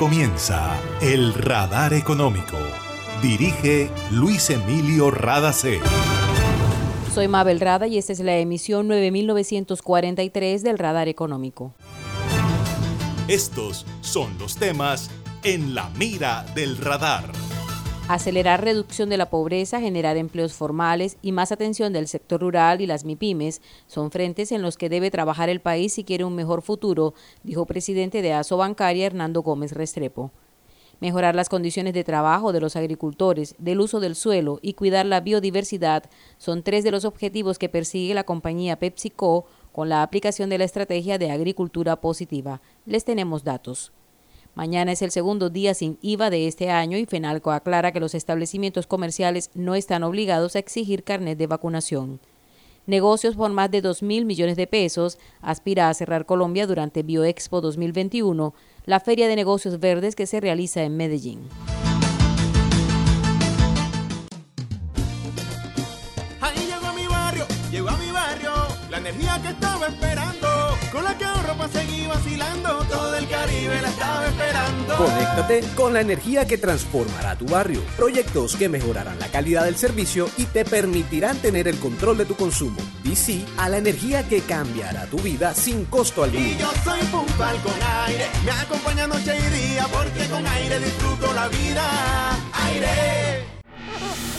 comienza El Radar Económico. Dirige Luis Emilio Radacé. Soy Mabel Rada y esta es la emisión 9943 del Radar Económico. Estos son los temas en la mira del radar. Acelerar reducción de la pobreza, generar empleos formales y más atención del sector rural y las MIPIMES son frentes en los que debe trabajar el país si quiere un mejor futuro, dijo presidente de ASO Bancaria Hernando Gómez Restrepo. Mejorar las condiciones de trabajo de los agricultores, del uso del suelo y cuidar la biodiversidad son tres de los objetivos que persigue la compañía PepsiCo con la aplicación de la estrategia de agricultura positiva. Les tenemos datos. Mañana es el segundo día sin IVA de este año y FENALCO aclara que los establecimientos comerciales no están obligados a exigir carnet de vacunación. Negocios por más de 2 mil millones de pesos aspira a cerrar Colombia durante Bioexpo 2021, la feria de negocios verdes que se realiza en Medellín. Llegó mi barrio, llegó a mi barrio, la energía que estaba esperando, con la que todo el Caribe la estaba esperando. Conéctate con la energía que transformará tu barrio. Proyectos que mejorarán la calidad del servicio y te permitirán tener el control de tu consumo. Sí a la energía que cambiará tu vida sin costo alguno. Y yo soy puntual con aire, me acompaña noche y día, porque con aire disfruto la vida. Aire.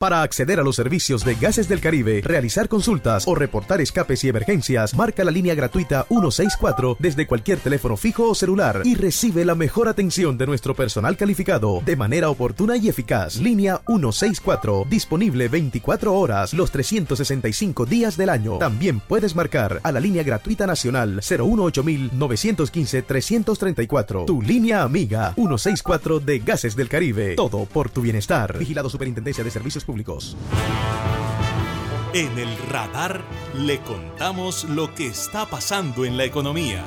Para acceder a los servicios de Gases del Caribe, realizar consultas o reportar escapes y emergencias, marca la línea gratuita 164 desde cualquier teléfono fijo o celular y recibe la mejor atención de nuestro personal calificado de manera oportuna y eficaz. Línea 164, disponible 24 horas los 365 días del año. También puedes marcar a la línea gratuita nacional 018 915 334. Tu línea amiga 164 de Gases del Caribe. Todo por tu bienestar. Vigilado Superintendencia de Servicios En el radar le contamos lo que está pasando en la economía.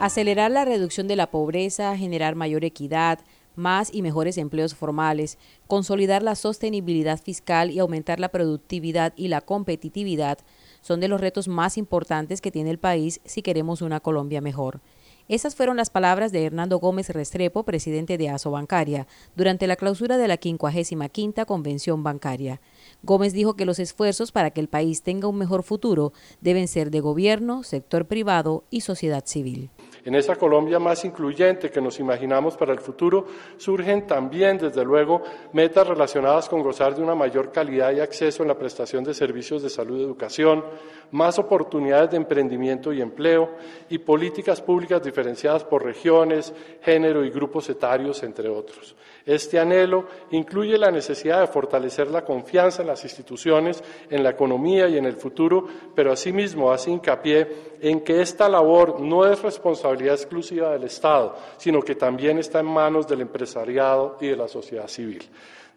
Acelerar la reducción de la pobreza, generar mayor equidad, más y mejores empleos formales, consolidar la sostenibilidad fiscal y aumentar la productividad y la competitividad son de los retos más importantes que tiene el país si queremos una Colombia mejor. Esas fueron las palabras de Hernando Gómez Restrepo, presidente de ASO Bancaria, durante la clausura de la 55 Convención Bancaria. Gómez dijo que los esfuerzos para que el país tenga un mejor futuro deben ser de gobierno, sector privado y sociedad civil. En esa Colombia más incluyente que nos imaginamos para el futuro, surgen también, desde luego, metas relacionadas con gozar de una mayor calidad y acceso en la prestación de servicios de salud y educación, más oportunidades de emprendimiento y empleo y políticas públicas diferenciadas por regiones, género y grupos etarios, entre otros. Este anhelo incluye la necesidad de fortalecer la confianza en las instituciones, en la economía y en el futuro, pero asimismo hace hincapié en que esta labor no es responsabilidad exclusiva del Estado, sino que también está en manos del empresariado y de la sociedad civil.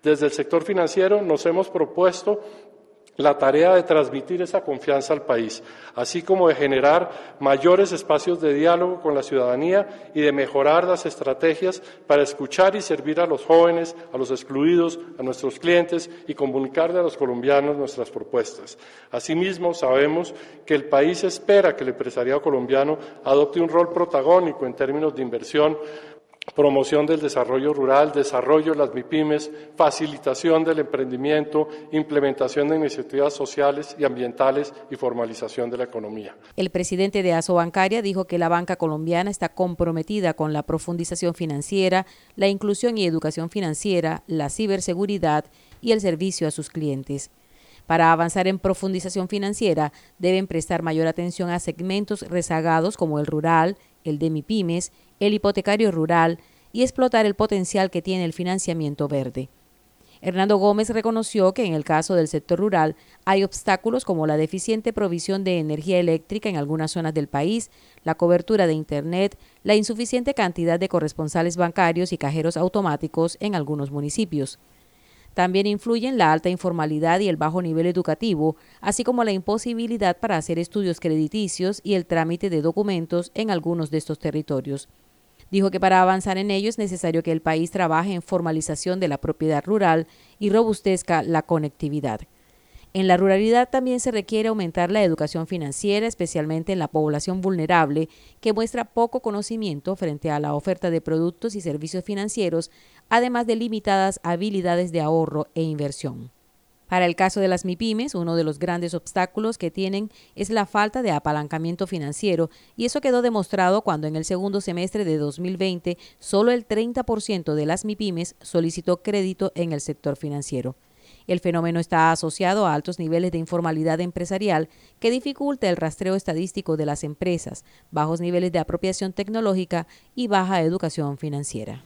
Desde el sector financiero nos hemos propuesto la tarea de transmitir esa confianza al país, así como de generar mayores espacios de diálogo con la ciudadanía y de mejorar las estrategias para escuchar y servir a los jóvenes, a los excluidos, a nuestros clientes y comunicarle a los colombianos nuestras propuestas. Asimismo, sabemos que el país espera que el empresariado colombiano adopte un rol protagónico en términos de inversión promoción del desarrollo rural, desarrollo de las MIPIMES, facilitación del emprendimiento, implementación de iniciativas sociales y ambientales y formalización de la economía. El presidente de ASO Bancaria dijo que la banca colombiana está comprometida con la profundización financiera, la inclusión y educación financiera, la ciberseguridad y el servicio a sus clientes. Para avanzar en profundización financiera, deben prestar mayor atención a segmentos rezagados como el rural, el de MIPIMES, el hipotecario rural y explotar el potencial que tiene el financiamiento verde. Hernando Gómez reconoció que en el caso del sector rural hay obstáculos como la deficiente provisión de energía eléctrica en algunas zonas del país, la cobertura de Internet, la insuficiente cantidad de corresponsales bancarios y cajeros automáticos en algunos municipios. También influyen la alta informalidad y el bajo nivel educativo, así como la imposibilidad para hacer estudios crediticios y el trámite de documentos en algunos de estos territorios. Dijo que para avanzar en ello es necesario que el país trabaje en formalización de la propiedad rural y robustezca la conectividad. En la ruralidad también se requiere aumentar la educación financiera, especialmente en la población vulnerable, que muestra poco conocimiento frente a la oferta de productos y servicios financieros, además de limitadas habilidades de ahorro e inversión. Para el caso de las MIPIMES, uno de los grandes obstáculos que tienen es la falta de apalancamiento financiero y eso quedó demostrado cuando en el segundo semestre de 2020 solo el 30% de las MIPIMES solicitó crédito en el sector financiero. El fenómeno está asociado a altos niveles de informalidad empresarial que dificulta el rastreo estadístico de las empresas, bajos niveles de apropiación tecnológica y baja educación financiera.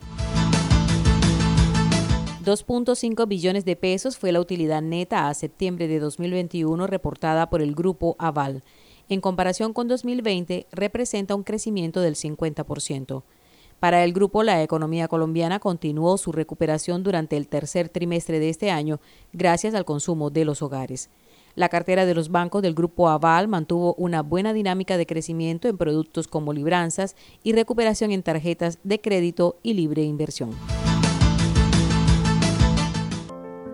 2.5 billones de pesos fue la utilidad neta a septiembre de 2021 reportada por el grupo Aval. En comparación con 2020, representa un crecimiento del 50%. Para el grupo, la economía colombiana continuó su recuperación durante el tercer trimestre de este año gracias al consumo de los hogares. La cartera de los bancos del grupo Aval mantuvo una buena dinámica de crecimiento en productos como libranzas y recuperación en tarjetas de crédito y libre inversión.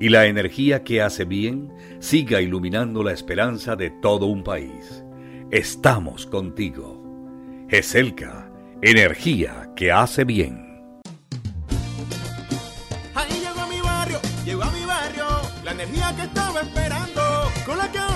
y la energía que hace bien siga iluminando la esperanza de todo un país. Estamos contigo. GESELCA, energía que hace bien.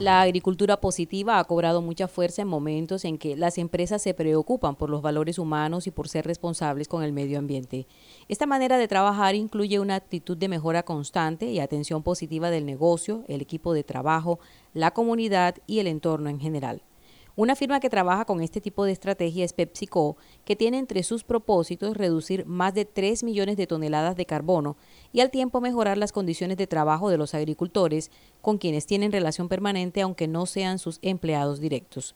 La agricultura positiva ha cobrado mucha fuerza en momentos en que las empresas se preocupan por los valores humanos y por ser responsables con el medio ambiente. Esta manera de trabajar incluye una actitud de mejora constante y atención positiva del negocio, el equipo de trabajo, la comunidad y el entorno en general. Una firma que trabaja con este tipo de estrategia es PepsiCo, que tiene entre sus propósitos reducir más de 3 millones de toneladas de carbono y al tiempo mejorar las condiciones de trabajo de los agricultores, con quienes tienen relación permanente aunque no sean sus empleados directos.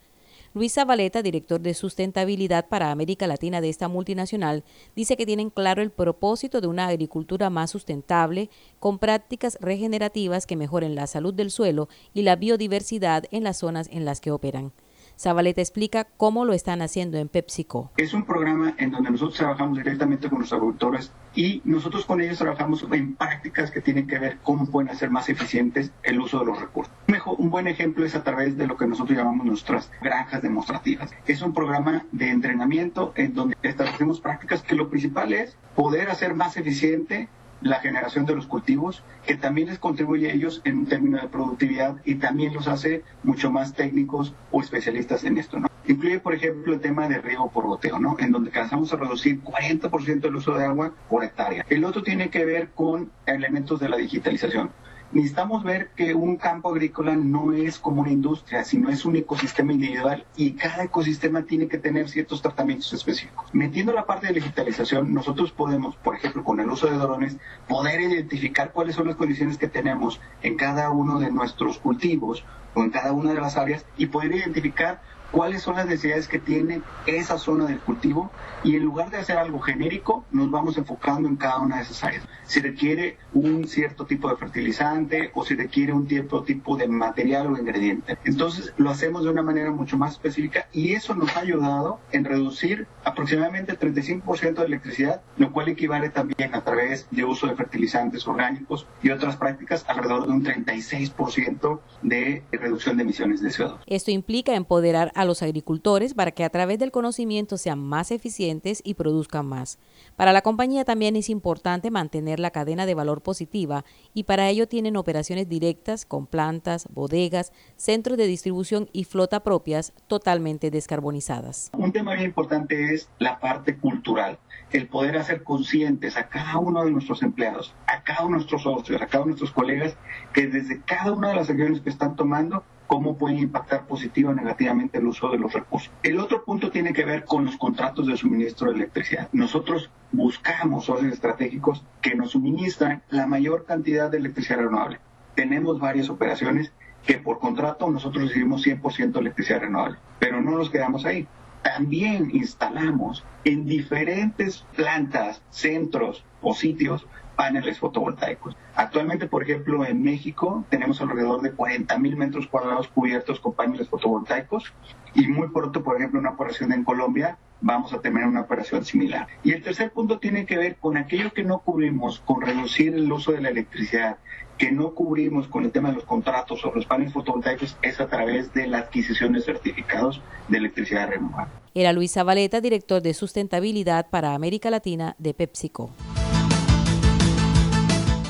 Luis Zabaleta, director de sustentabilidad para América Latina de esta multinacional, dice que tienen claro el propósito de una agricultura más sustentable, con prácticas regenerativas que mejoren la salud del suelo y la biodiversidad en las zonas en las que operan. Zabaleta explica cómo lo están haciendo en PepsiCo. Es un programa en donde nosotros trabajamos directamente con los agricultores y nosotros con ellos trabajamos en prácticas que tienen que ver cómo pueden hacer más eficientes el uso de los recursos. Un buen ejemplo es a través de lo que nosotros llamamos nuestras granjas demostrativas. Es un programa de entrenamiento en donde establecemos prácticas que lo principal es poder hacer más eficiente la generación de los cultivos, que también les contribuye a ellos en términos de productividad y también los hace mucho más técnicos o especialistas en esto, ¿no? Incluye, por ejemplo, el tema de riego por goteo, ¿no? En donde alcanzamos a reducir 40% el uso de agua por hectárea. El otro tiene que ver con elementos de la digitalización necesitamos ver que un campo agrícola no es como una industria, sino es un ecosistema individual y cada ecosistema tiene que tener ciertos tratamientos específicos. Metiendo la parte de digitalización, nosotros podemos, por ejemplo, con el uso de drones, poder identificar cuáles son las condiciones que tenemos en cada uno de nuestros cultivos o en cada una de las áreas y poder identificar cuáles son las necesidades que tiene esa zona del cultivo y en lugar de hacer algo genérico, nos vamos enfocando en cada una de esas áreas. Si requiere un cierto tipo de fertilizante o si requiere un cierto tipo de material o ingrediente. Entonces lo hacemos de una manera mucho más específica y eso nos ha ayudado en reducir aproximadamente el 35% de electricidad, lo cual equivale también a través de uso de fertilizantes orgánicos y otras prácticas alrededor de un 36% de reducción de emisiones de CO2. Esto implica empoderar a los agricultores para que a través del conocimiento sean más eficientes y produzcan más. Para la compañía también es importante mantener la cadena de valor positiva y para ello tienen operaciones directas con plantas, bodegas, centros de distribución y flota propias totalmente descarbonizadas. Un tema bien importante es la parte cultural, el poder hacer conscientes a cada uno de nuestros empleados, a cada uno de nuestros socios, a cada uno de nuestros colegas, que desde cada una de las acciones que están tomando cómo pueden impactar positivo o negativamente el uso de los recursos. El otro punto tiene que ver con los contratos de suministro de electricidad. Nosotros buscamos socios estratégicos que nos suministran la mayor cantidad de electricidad renovable. Tenemos varias operaciones que por contrato nosotros recibimos 100% electricidad renovable, pero no nos quedamos ahí. También instalamos en diferentes plantas, centros o sitios paneles fotovoltaicos. Actualmente, por ejemplo, en México tenemos alrededor de 40 mil metros cuadrados cubiertos con paneles fotovoltaicos y muy pronto, por ejemplo, una operación en Colombia vamos a tener una operación similar. Y el tercer punto tiene que ver con aquello que no cubrimos, con reducir el uso de la electricidad, que no cubrimos con el tema de los contratos o los paneles fotovoltaicos, es a través de la adquisición de certificados de electricidad renovable. Era Luis Zabaleta, director de sustentabilidad para América Latina de PepsiCo.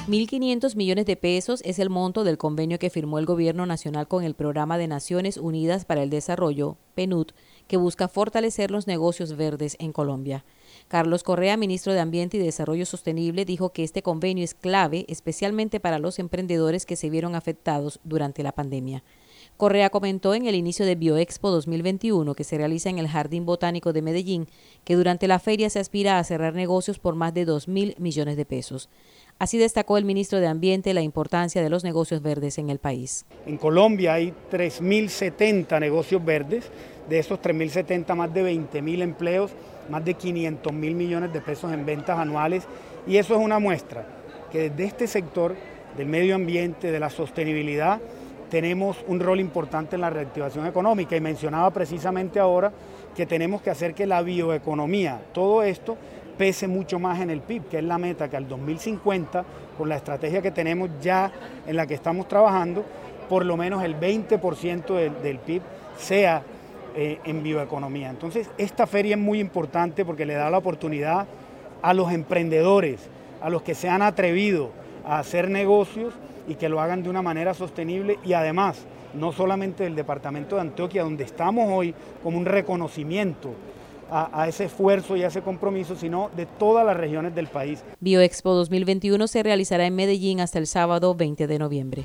1.500 millones de pesos es el monto del convenio que firmó el Gobierno Nacional con el Programa de Naciones Unidas para el Desarrollo, PNUD, que busca fortalecer los negocios verdes en Colombia. Carlos Correa, ministro de Ambiente y Desarrollo Sostenible, dijo que este convenio es clave especialmente para los emprendedores que se vieron afectados durante la pandemia. Correa comentó en el inicio de Bioexpo 2021 que se realiza en el Jardín Botánico de Medellín que durante la feria se aspira a cerrar negocios por más de 2 mil millones de pesos. Así destacó el ministro de Ambiente la importancia de los negocios verdes en el país. En Colombia hay 3.070 negocios verdes, de esos 3.070 más de 20.000 empleos, más de 500 mil millones de pesos en ventas anuales. Y eso es una muestra que desde este sector del medio ambiente, de la sostenibilidad, tenemos un rol importante en la reactivación económica. Y mencionaba precisamente ahora que tenemos que hacer que la bioeconomía, todo esto pese mucho más en el PIB, que es la meta que al 2050, con la estrategia que tenemos ya en la que estamos trabajando, por lo menos el 20% del, del, PIB sea eh, en bioeconomía. Entonces, esta feria es muy importante porque le da la oportunidad a los emprendedores, a los que se han atrevido a hacer negocios y que lo hagan de una manera sostenible y además, no solamente del departamento de Antioquia, donde estamos hoy como un reconocimiento a, ese esfuerzo y a ese compromiso, sino de todas las regiones del país. Bioexpo 2021 se realizará en Medellín hasta el sábado 20 de noviembre.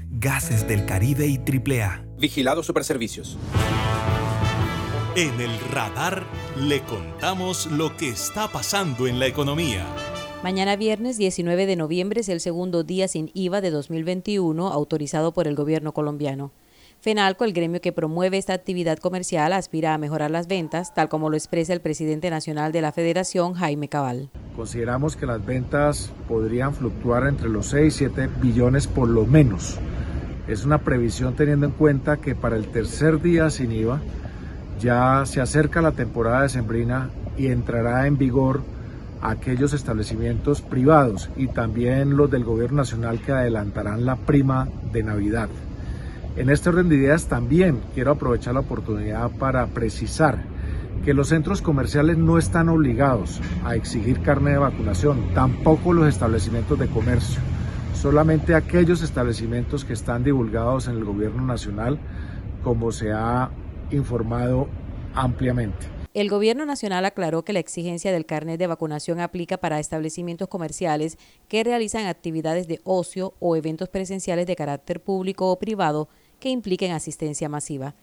Gases del Caribe y AAA. Vigilado Superservicios. En el radar le contamos lo que está pasando en la economía. Mañana viernes 19 de noviembre es el segundo día sin IVA de 2021 autorizado por el gobierno colombiano. FENALCO, el gremio que promueve esta actividad comercial, aspira a mejorar las ventas, tal como lo expresa el presidente nacional de la Federación, Jaime Cabal. Consideramos que las ventas podrían fluctuar entre los 6 y 7 billones por lo menos. Es una previsión teniendo en cuenta que para el tercer día sin IVA ya se acerca la temporada de sembrina y entrará en vigor aquellos establecimientos privados y también los del gobierno nacional que adelantarán la prima de Navidad. En este orden de ideas también quiero aprovechar la oportunidad para precisar que los centros comerciales no están obligados a exigir carne de vacunación, tampoco los establecimientos de comercio, solamente aquellos establecimientos que están divulgados en el gobierno nacional, como se ha informado ampliamente. El Gobierno Nacional aclaró que la exigencia del carnet de vacunación aplica para establecimientos comerciales que realizan actividades de ocio o eventos presenciales de carácter público o privado que impliquen asistencia masiva.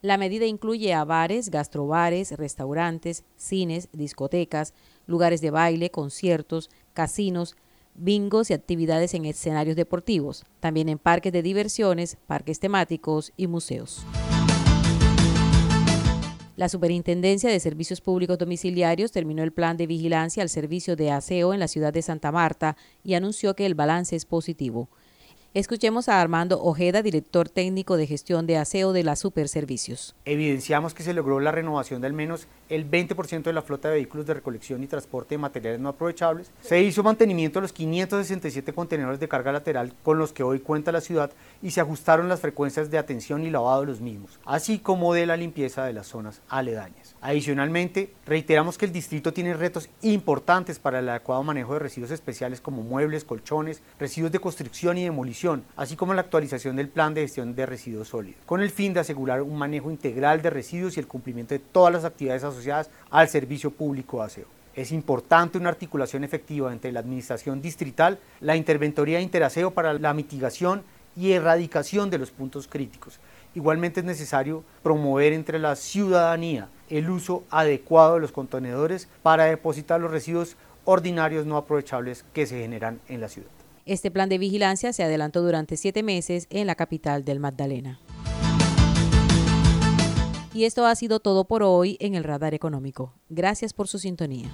La medida incluye a bares, gastrobares, restaurantes, cines, discotecas, lugares de baile, conciertos, casinos, bingos y actividades en escenarios deportivos, también en parques de diversiones, parques temáticos y museos. La Superintendencia de Servicios Públicos Domiciliarios terminó el plan de vigilancia al servicio de aseo en la ciudad de Santa Marta y anunció que el balance es positivo. Escuchemos a Armando Ojeda, director técnico de gestión de aseo de la Superservicios. Evidenciamos que se logró la renovación de al menos el 20% de la flota de vehículos de recolección y transporte de materiales no aprovechables. Se hizo mantenimiento de los 567 contenedores de carga lateral con los que hoy cuenta la ciudad y se ajustaron las frecuencias de atención y lavado de los mismos, así como de la limpieza de las zonas aledañas. Adicionalmente, reiteramos que el distrito tiene retos importantes para el adecuado manejo de residuos especiales como muebles, colchones, residuos de construcción y demolición, así como la actualización del plan de gestión de residuos sólidos, con el fin de asegurar un manejo integral de residuos y el cumplimiento de todas las actividades asociadas al servicio público de aseo. Es importante una articulación efectiva entre la administración distrital, la interventoría de interaseo para la mitigación y erradicación de los puntos críticos. Igualmente es necesario promover entre la ciudadanía el uso adecuado de los contenedores para depositar los residuos ordinarios no aprovechables que se generan en la ciudad. Este plan de vigilancia se adelantó durante siete meses en la capital del Magdalena. Y esto ha sido todo por hoy en el Radar Económico. Gracias por su sintonía.